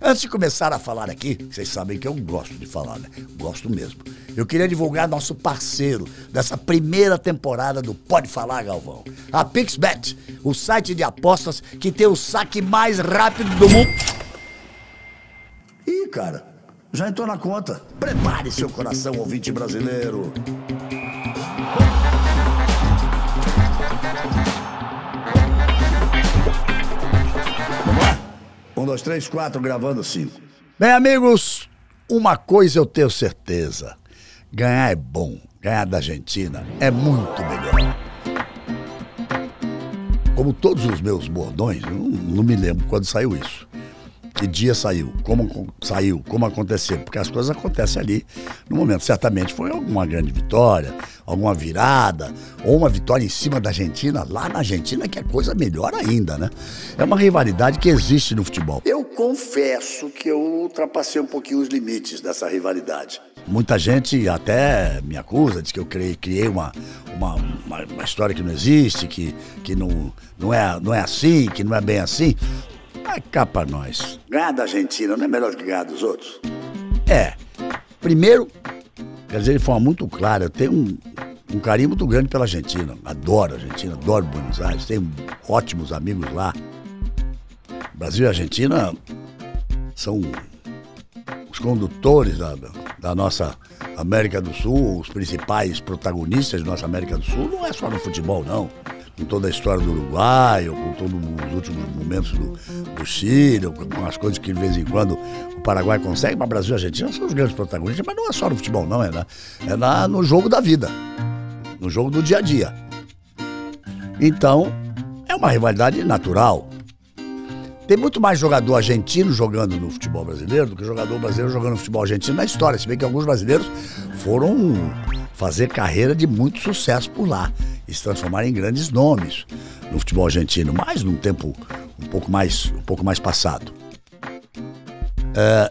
Antes de começar a falar aqui, vocês sabem que eu gosto de falar, né? Gosto mesmo. Eu queria divulgar nosso parceiro dessa primeira temporada do Pode Falar, Galvão. A PixBet, o site de apostas que tem o saque mais rápido do mundo. Ih, cara, já entrou na conta. Prepare seu coração, ouvinte brasileiro. Um, dois, três, quatro, gravando cinco. Bem, amigos, uma coisa eu tenho certeza: ganhar é bom. Ganhar da Argentina é muito melhor. Como todos os meus bordões, não, não me lembro quando saiu isso. Que dia saiu, como co- saiu, como aconteceu, porque as coisas acontecem ali no momento. Certamente foi alguma grande vitória, alguma virada, ou uma vitória em cima da Argentina, lá na Argentina, que é coisa melhor ainda, né? É uma rivalidade que existe no futebol. Eu confesso que eu ultrapassei um pouquinho os limites dessa rivalidade. Muita gente até me acusa, diz que eu criei, criei uma, uma, uma, uma história que não existe, que, que não, não, é, não é assim, que não é bem assim. Mas cá pra nós. Ganhar da Argentina não é melhor do que ganhar dos outros? É. Primeiro, quer dizer de forma muito clara, eu tenho um, um carinho muito grande pela Argentina. Adoro a Argentina, adoro Buenos Aires, tenho ótimos amigos lá. Brasil e Argentina são os condutores da, da nossa América do Sul, os principais protagonistas da nossa América do Sul, não é só no futebol, não. Com toda a história do Uruguai, ou com todos os últimos momentos do, do Chile, ou com as coisas que de vez em quando o Paraguai consegue, mas Brasil e Argentina são os grandes protagonistas, mas não é só no futebol, não, é, na, é na, no jogo da vida, no jogo do dia a dia. Então, é uma rivalidade natural. Tem muito mais jogador argentino jogando no futebol brasileiro do que jogador brasileiro jogando no futebol argentino na história. Se bem que alguns brasileiros foram fazer carreira de muito sucesso por lá e se transformaram em grandes nomes no futebol argentino, mas num tempo um pouco mais, um pouco mais passado. É,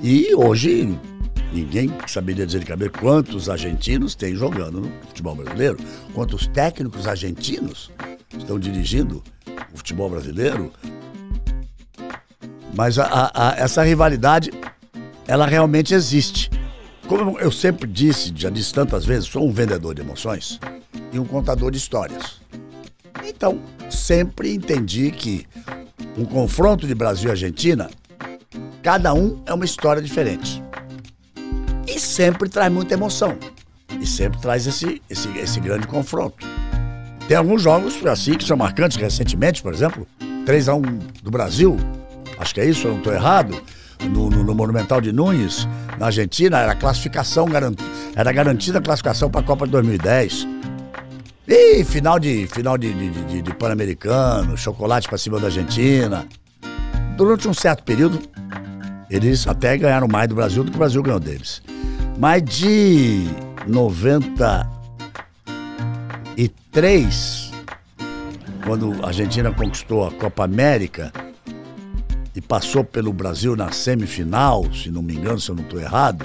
e hoje ninguém saberia dizer de cabeça quantos argentinos tem jogando no futebol brasileiro, quantos técnicos argentinos estão dirigindo o futebol brasileiro. Mas a- a- a- essa rivalidade, ela realmente existe. Como eu sempre disse, já disse tantas vezes, sou um vendedor de emoções e um contador de histórias. Então, sempre entendi que um confronto de Brasil e Argentina, cada um é uma história diferente. E sempre traz muita emoção. E sempre traz esse, esse, esse grande confronto. Tem alguns jogos assim que são marcantes recentemente, por exemplo, 3 a 1 do Brasil, acho que é isso, eu não estou errado, no, no- no Monumental de Nunes, na Argentina, era classificação garantida, era garantida a classificação para a Copa de 2010. E final de final de, de, de- de Pan-Americano, chocolate para cima da Argentina. Durante um certo período, eles até ganharam mais do Brasil do que o Brasil ganhou deles. Mas de 93, quando a Argentina conquistou a Copa América e passou pelo Brasil na semifinal, se não me engano, se eu não estou errado,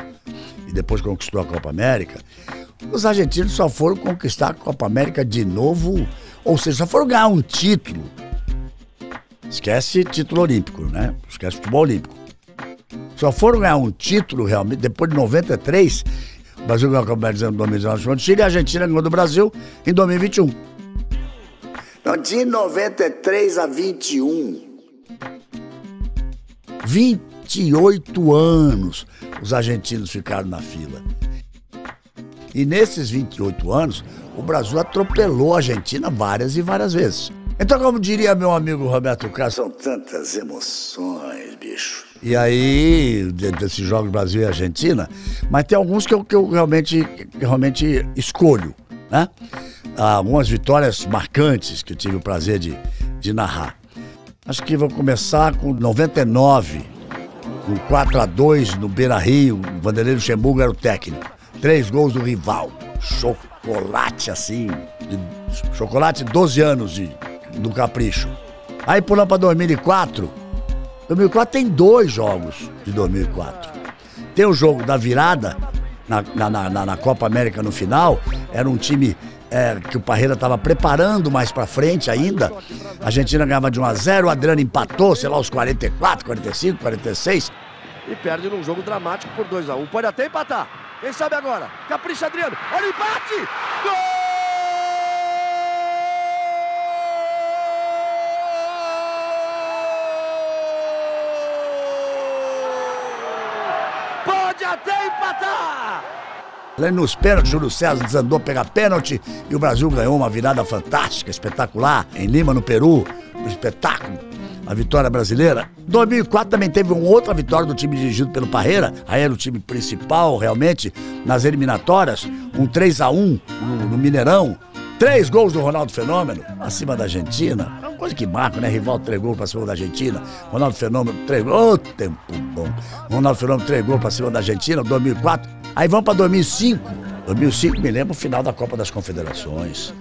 e depois conquistou a Copa América, os argentinos só foram conquistar a Copa América de novo, ou seja, só foram ganhar um título. Esquece título olímpico, né? Esquece futebol olímpico. Só foram ganhar um título realmente depois de 93. O Brasil ganhou a Copa América em 2019 contra o Chile e a Argentina ganhou do Brasil em 2021. Então, de 93 a 21, 28 anos os argentinos ficaram na fila. E nesses 28 anos, o Brasil atropelou a Argentina várias e várias vezes. Então, como diria meu amigo Roberto Carlos, são tantas emoções, bicho. E aí, de- desses jogos Brasil e Argentina, mas tem alguns que eu, que eu realmente, realmente escolho, né? Há Algumas vitórias marcantes que eu tive o prazer de, de narrar. Acho que vou começar com 99, um 4 a 2 no Beira Rio, o Vanderlei Luxemburgo era o técnico. Três gols do rival. Chocolate assim. chocolate 12 anos de, do capricho. Aí pulando pra 2004. 2004 tem dois jogos de 2004. Tem o jogo da virada na, na- na- na Copa América no final. Era um time é, que o Parreira estava preparando mais para frente ainda. A Argentina ganhava de 1 a 0 o Adriano empatou, sei lá, os 44, 45, 46. E perde num jogo dramático por 2 a 1 Pode até empatar. Quem sabe agora? Capricha Adriano. Olha o empate! Gol! Pode até empatar! Lá nos pênaltis, Júlio César desandou pegar pênalti e o Brasil ganhou uma virada fantástica, espetacular, em Lima, no Peru. Um espetáculo. A vitória brasileira. 2004 também teve uma outra vitória do time dirigido pelo Parreira. Aí era o time principal, realmente, nas eliminatórias. Um 3 a 1 no, no Mineirão. Três gols do Ronaldo Fenômeno, acima da Argentina. É uma coisa que marca, né? Rival, três gols pra cima da Argentina. Ronaldo Fenômeno, três gols. Oh, tempo bom. Ronaldo Fenômeno, três gols pra cima da Argentina, 2004. Aí vamos para 2005. 2005 me lembro o final da Copa das Confederações.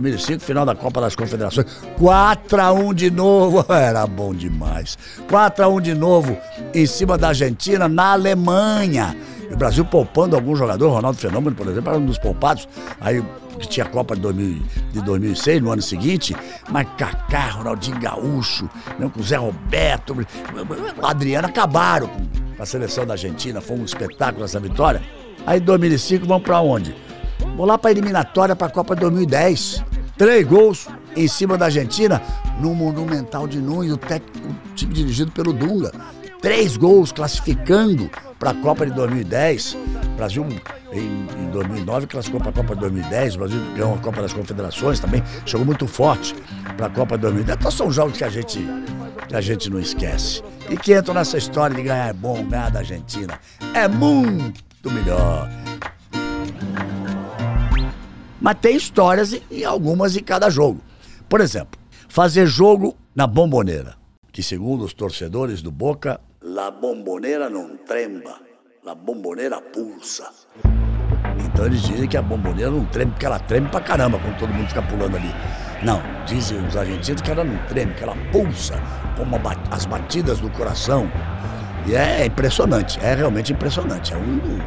2005, final da Copa das Confederações. 4x1 de novo. Era bom demais. 4x1 de novo em cima da Argentina, na Alemanha. E o Brasil poupando algum jogador, Ronaldo Fenômeno, por exemplo, era um dos poupados. Aí que tinha a Copa de, 2000, de 2006, no ano seguinte, mas Kaká, Ronaldinho Gaúcho, não, com Zé Roberto, Adriano acabaram com a seleção da Argentina, foi um espetáculo essa vitória. Aí em 2005 vamos para onde? Vamos lá para a eliminatória para a Copa de 2010. Três gols em cima da Argentina no Monumental de Nunes, o, tec... o time dirigido pelo Dunga. Três gols classificando para a Copa de 2010. Brasil em, em 2009 classificou para a Copa de 2010, o Brasil ganhou a Copa das Confederações também, chegou muito forte para a Copa de 2010. Então são jogos que a gente que a gente não esquece. E que entram nessa história de ganhar é bom, ganhar da Argentina é muito melhor. Mas tem histórias e algumas em cada jogo. Por exemplo, fazer jogo na bomboneira, que segundo os torcedores do Boca, la bomboneira não tremba, la bomboneira pulsa. Então eles dizem que a bomboneira não treme, porque ela treme pra caramba quando todo mundo fica pulando ali. Não, dizem os argentinos que ela não treme, que ela pulsa como as batidas do coração. E é impressionante, é realmente impressionante. É um,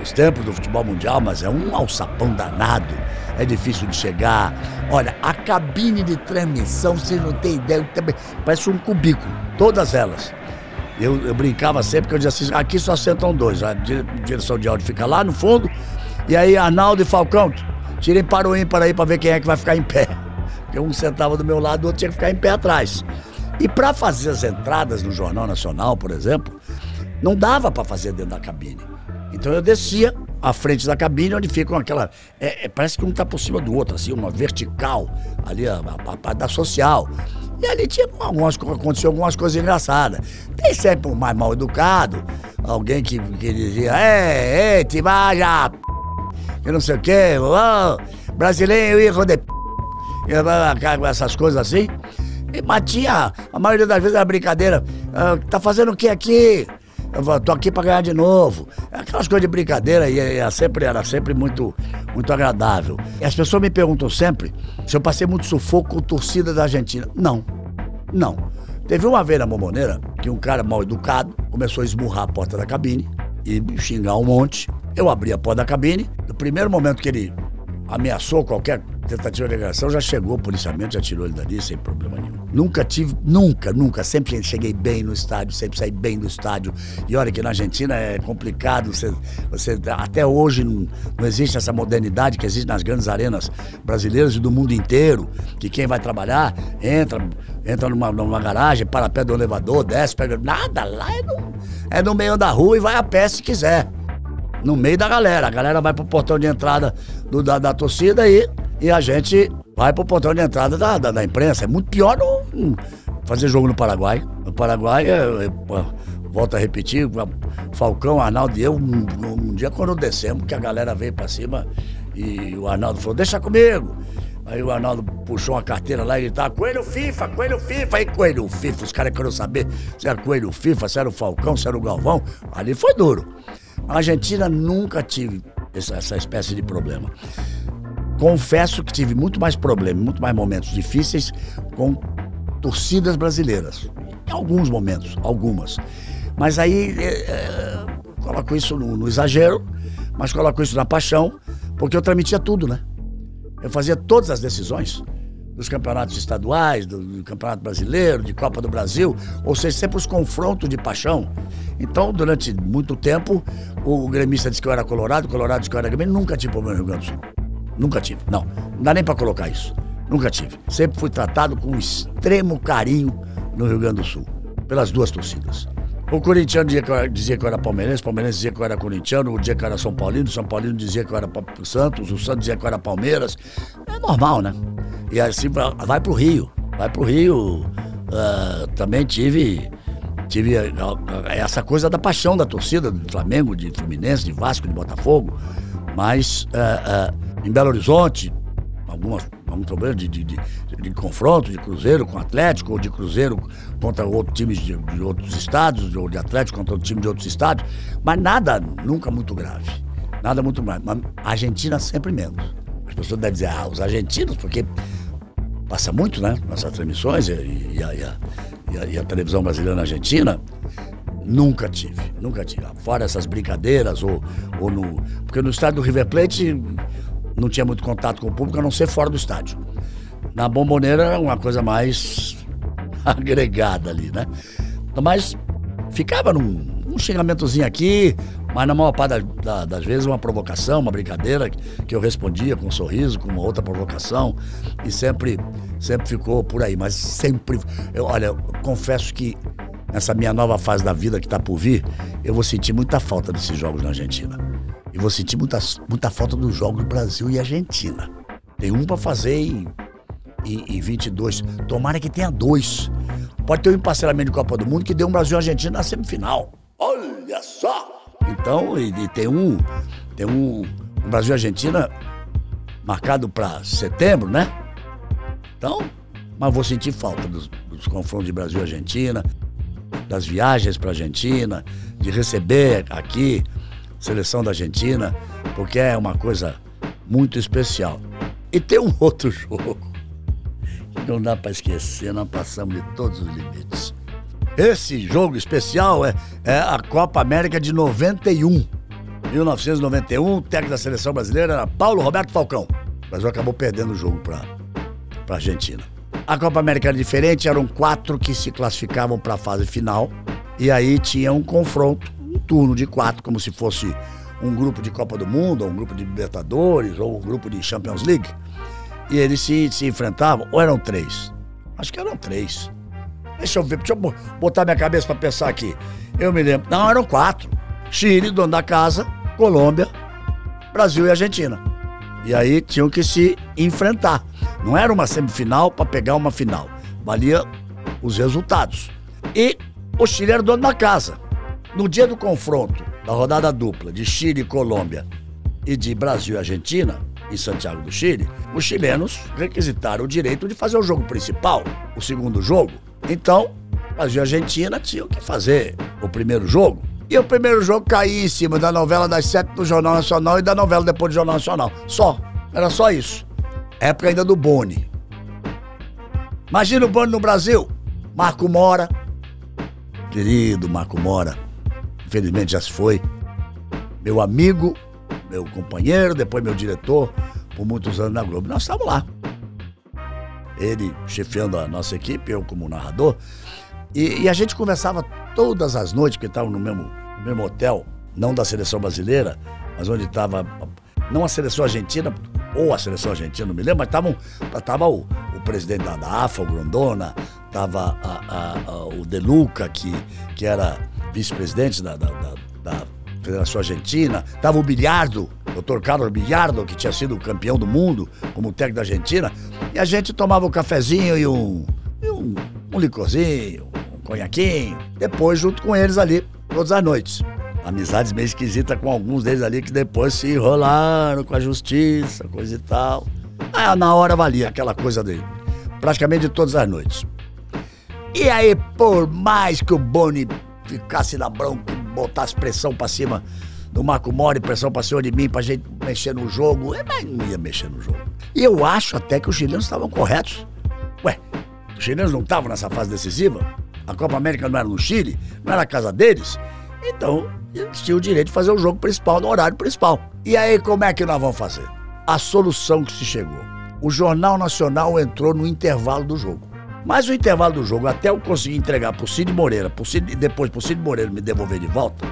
dos tempos do futebol mundial, mas é um alçapão danado. É difícil de chegar. Olha, a cabine de transmissão, vocês não têm ideia, parece um cubículo, todas elas. Eu, eu brincava sempre que eu dizia assim: aqui só sentam dois. A direção de áudio fica lá no fundo. E aí, Arnaldo e Falcão, tirem para o ímpar aí para ver quem é que vai ficar em pé. Porque um sentava do meu lado, o outro tinha que ficar em pé atrás. E para fazer as entradas no Jornal Nacional, por exemplo, não dava para fazer dentro da cabine. Então eu descia à frente da cabine, onde ficam aquela. É, é, parece que um está por cima do outro, assim, uma vertical, ali a, parte da social. E ali tinha algumas, aconteceu algumas coisas engraçadas. Tem sempre um mais mal educado, alguém que, que dizia, é, é, te já, que não sei o quê, oh, brasileiro, hijo de p. Essas coisas assim. E, mas tinha, a maioria das vezes era brincadeira. Ah, tá fazendo o que aqui? Eu tô aqui para ganhar de novo. Aquelas coisas de brincadeira e era sempre, era sempre muito, muito agradável. E as pessoas me perguntam sempre se eu passei muito sufoco com torcida da Argentina. Não, não. Teve uma vez na Momoneira que um cara mal educado começou a esmurrar a porta da cabine e xingar um monte. Eu abri a porta da cabine. No primeiro momento que ele ameaçou qualquer tentativa de agressão, já chegou o policiamento, já tirou ele dali sem problema nenhum. Nunca tive, nunca, nunca, sempre cheguei bem no estádio, sempre saí bem do estádio. E olha que na Argentina é complicado, você, você até hoje não, não existe essa modernidade que existe nas grandes arenas brasileiras e do mundo inteiro, que quem vai trabalhar entra, entra numa, numa garagem, para pé do elevador, desce, pega. Nada, lá é no, é no meio da rua e vai a pé se quiser no meio da galera. A galera vai pro portão de entrada do, da, da torcida e, e a gente vai pro portão de entrada da, da, da imprensa. É muito pior no, fazer jogo no Paraguai. No Paraguai, é, é, volto a repetir, Falcão, Arnaldo e eu, um, um, dia quando descemos, que a galera veio pra cima e o Arnaldo falou, deixa comigo. Aí o Arnaldo puxou uma carteira lá e gritava, Coelho FIFA, Coelho FIFA. Aí Coelho FIFA, os caras queriam saber se era Coelho FIFA, se era o Falcão, se era o Galvão. Ali foi duro. A Argentina nunca tive essa, essa espécie de problema. Confesso que tive muito mais problemas, muito mais momentos difíceis com torcidas brasileiras. Em alguns momentos, algumas. Mas aí é, é, coloco isso no, no, exagero, mas coloco isso na paixão, porque eu transmitia tudo, né? Eu fazia todas as decisões dos campeonatos estaduais, do, do, Campeonato Brasileiro, de Copa do Brasil, ou seja, sempre os confrontos de paixão. Então, durante muito tempo, o, gremista disse que eu era colorado, o colorado disse que eu era gremista, nunca tive problema no Rio Grande do Sul. Nunca tive. Não, não dá nem para colocar isso. Nunca tive. Sempre fui tratado com extremo carinho no Rio Grande do Sul, pelas duas torcidas. O corintiano dizia que, eu, dizia que eu era palmeirense, o palmeirense dizia que eu era corintiano, o dia que eu era São Paulino, o São Paulino dizia que eu era Santos, o Santos dizia que eu era Palmeiras. É normal, né? E assim vai pro Rio. Vai pro Rio. Uh, também tive tive essa coisa da paixão da torcida do Flamengo, de Fluminense, de Vasco, de Botafogo. Mas uh, uh, em Belo Horizonte, algumas, algum problema de, de, de, de, confronto de Cruzeiro com Atlético, ou de Cruzeiro contra outros times de, de, outros estados, ou de Atlético contra outro time de outros estados, mas nada nunca muito grave. Nada muito grave. Mas a Argentina sempre menos. As pessoas devem dizer, ah, os argentinos, porque passa muito, né? Nossas transmissões e, e, a, e, a, e, a, televisão brasileira na Argentina. Nunca tive, nunca tive. Fora essas brincadeiras, ou, ou no. Porque no estádio do River Plate não tinha muito contato com o público, a não ser fora do estádio. Na bomboneira era uma coisa mais agregada ali, né? Mas ficava num um xingamentozinho aqui, mas na maior parte da, da, das vezes uma provocação, uma brincadeira que eu respondia com um sorriso, com uma outra provocação e sempre, sempre ficou por aí. Mas sempre, eu, olha, eu confesso que nessa minha nova fase da vida que está por vir, eu vou sentir muita falta desses jogos na Argentina. E vou sentir muita, muita falta dos jogos Brasil e Argentina. Tem um para fazer em, em, em 22. Tomara que tenha dois. Pode ter um emparcelamento de Copa do Mundo que dê um Brasil e Argentina na semifinal. Olha só! Então, e, e tem um. Tem um, um Brasil e Argentina marcado para setembro, né? Então, mas vou sentir falta dos, dos confrontos de Brasil e Argentina, das viagens para Argentina, de receber aqui seleção da Argentina, porque é uma coisa muito especial. E tem um outro jogo que não dá para esquecer, nós passamos de todos os limites. Esse jogo especial é, é a Copa América de 91. 1991, o técnico da seleção brasileira era Paulo Roberto Falcão. O Brasil acabou perdendo o jogo para a Argentina. A Copa América era diferente, eram quatro que se classificavam para a fase final. E aí tinha um confronto um turno de quatro, como se fosse um grupo de Copa do Mundo, ou um grupo de Libertadores, ou um grupo de Champions League. E eles se, se enfrentavam, ou eram três? Acho que eram três. Deixa eu ver, deixa eu botar minha cabeça para pensar aqui. Eu me lembro. Não, eram quatro. Chile, dono da casa, Colômbia, Brasil e Argentina. E aí tinham que se enfrentar. Não era uma semifinal para pegar uma final. Valia os resultados. E o Chile era dono da casa. No dia do confronto da rodada dupla de Chile e Colômbia e de Brasil e Argentina, em Santiago do Chile, os chilenos requisitaram o direito de fazer o jogo principal, o segundo jogo. Então, Brasil e Argentina tinham que fazer o primeiro jogo. E o primeiro jogo caía em cima da novela das sete do Jornal Nacional e da novela depois do Jornal Nacional. Só. Era só isso. Época ainda do Boni. Imagina o Boni no Brasil. Marco Mora. Querido Marco Mora infelizmente já se foi. Meu amigo, meu companheiro, depois meu diretor, por muitos anos na Globo. Nós estávamos lá. Ele chefiando a nossa equipe, eu como narrador. E, e a gente conversava todas as noites, porque estava no mesmo, no mesmo hotel, não da seleção brasileira, mas onde estava, não a seleção argentina, ou a seleção argentina, não me lembro, mas estavam, tava o, o presidente da, da AFA, o Grondona, estava o Deluca, que, que era vice-presidente da, da, da, Federação Argentina, estava o Bilhardo, doutor Carlos Bilhardo, que tinha sido campeão do mundo como técnico da Argentina, e a gente tomava um cafezinho e um, e um, um licorzinho, um conhaquinho, depois junto com eles ali, todas as noites. Amizades meio esquisitas com alguns deles ali que depois se enrolaram com a justiça, coisa e tal. Ah, na hora valia aquela coisa dele. Praticamente todas as noites. E aí, por mais que o Boni ficasse na bronca, botasse pressão pra cima do Marco Mori, pressão pra cima de mim, pra gente mexer no jogo. É, mas não ia mexer no jogo. E eu acho até que os chilenos estavam corretos. Ué, os chilenos não estavam nessa fase decisiva? A Copa América não era no Chile? Não era a casa deles? Então, eles tinham o direito de fazer o jogo principal no horário principal. E aí, como é que nós vamos fazer? a solução que se chegou? O Jornal Nacional entrou no intervalo do jogo. Mas o intervalo do jogo, até eu conseguir entregar pro Cid Moreira, pro Cid, depois pro Cid Moreira me devolver de volta,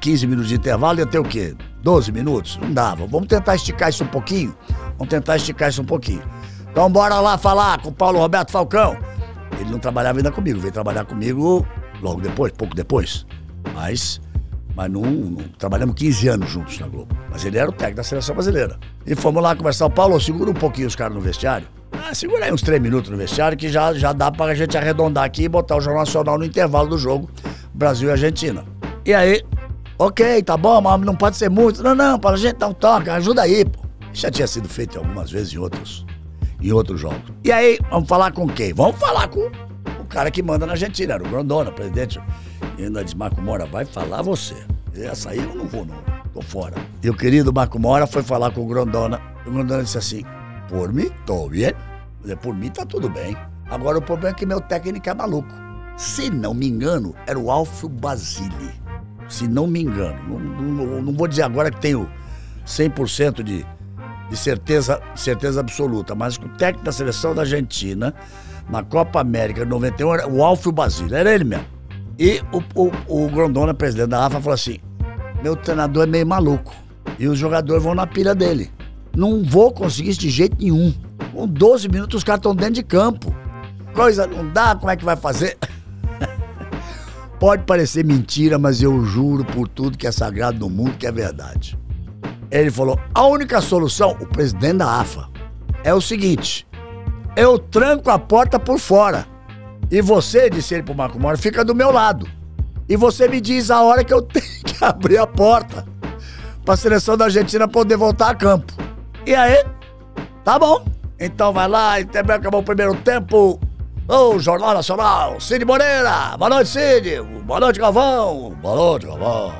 15 minutos de intervalo ia ter o quê? 12 minutos? Não dava. Vamos tentar esticar isso um pouquinho? Vamos tentar esticar isso um pouquinho. Então bora lá falar com o Paulo Roberto Falcão. Ele não trabalhava ainda comigo, veio trabalhar comigo logo depois, pouco depois. Mas, mas não, não, trabalhamos 15 anos juntos na Globo. Mas ele era o técnico da seleção brasileira. E fomos lá conversar. Paulo, segura um pouquinho os caras no vestiário. Ah, segura aí uns três minutos no vestiário que já, já dá pra gente arredondar aqui e botar o Jornal Nacional no intervalo do jogo Brasil e Argentina. E aí, ok, tá bom, mas não pode ser muito. Não, não, para a gente dar um toque, ajuda aí, pô. Já tinha sido feito algumas vezes em outros, em outros jogos. E aí, vamos falar com quem? Vamos falar com cara que manda na Argentina, era o Grandona, presidente. E ainda disse, Marco Mora, vai falar você. Essa aí eu não vou, não. Tô fora. E o querido Marco Mora foi falar com o Grandona. O Grandona disse assim, por mim, tô bem. Por mim tá tudo bem. Agora o problema é que meu técnico é maluco. Se não me engano, era o Alfio Basile. Se não me engano. Não, não, não vou dizer agora que tenho 100% de, de certeza, certeza absoluta, mas o técnico da seleção da Argentina, na Copa América de 91, era o Alfio Basile. Era ele mesmo. E o, o, o Grondona, presidente da AFA, falou assim: meu treinador é meio maluco. E os jogadores vão na pilha dele. Não vou conseguir isso de jeito nenhum. Com 12 minutos os caras estão dentro de campo. Coisa não dá, como é que vai fazer? Pode parecer mentira, mas eu juro por tudo que é sagrado no mundo que é verdade. Ele falou: a única solução, o presidente da AFA, é o seguinte: eu tranco a porta por fora. E você, disse ele pro Marco Mora, fica do meu lado. E você me diz a hora que eu tenho que abrir a porta para seleção da Argentina poder voltar a campo. E aí? Tá bom. Então vai lá, também acabou o primeiro tempo. Ô, oh, Jornal Nacional, Cid Moreira. Boa noite, Cid. Boa noite, Galvão. Boa noite, Galvão.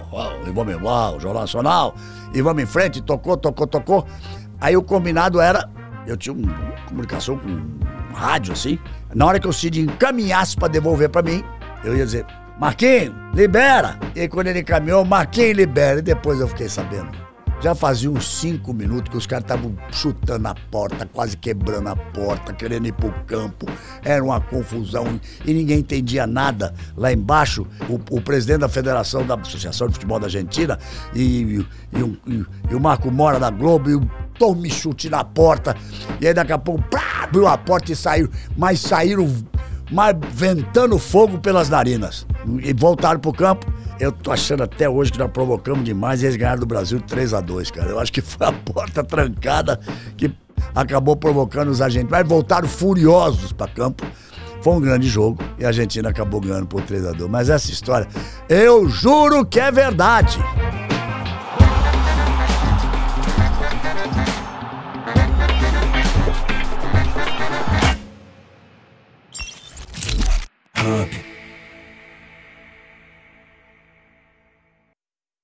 E vamos lá, o Jornal Nacional. E vamos em frente, tocou, tocou, tocou. Aí o combinado era. Eu tinha uma comunicação com um rádio assim. Na hora que o Cid encaminhasse para devolver para mim, eu ia dizer: Marquinhos, libera. E quando ele encaminhou, Marquinhos, libera. E depois eu fiquei sabendo já fazia uns cinco minutos que os caras estavam chutando a porta, quase quebrando a porta, querendo ir pro campo. Era uma confusão e ninguém entendia nada. Lá embaixo, o, o presidente da Federação da Associação de Futebol da Argentina e, e, e, e o Marco Mora da Globo e o tome chute na porta. E aí daqui a pouco, pá, abriu a porta e saiu. Mas saíram mas ventando fogo pelas narinas. E voltaram pro campo. Eu tô achando até hoje que nós provocamos demais e eles ganharam do Brasil 3 a 2 cara. Eu acho que foi a porta trancada que acabou provocando os argentinos. Mas voltaram furiosos para campo. Foi um grande jogo e a Argentina acabou ganhando por 3 a 2 Mas essa história, eu juro que é verdade.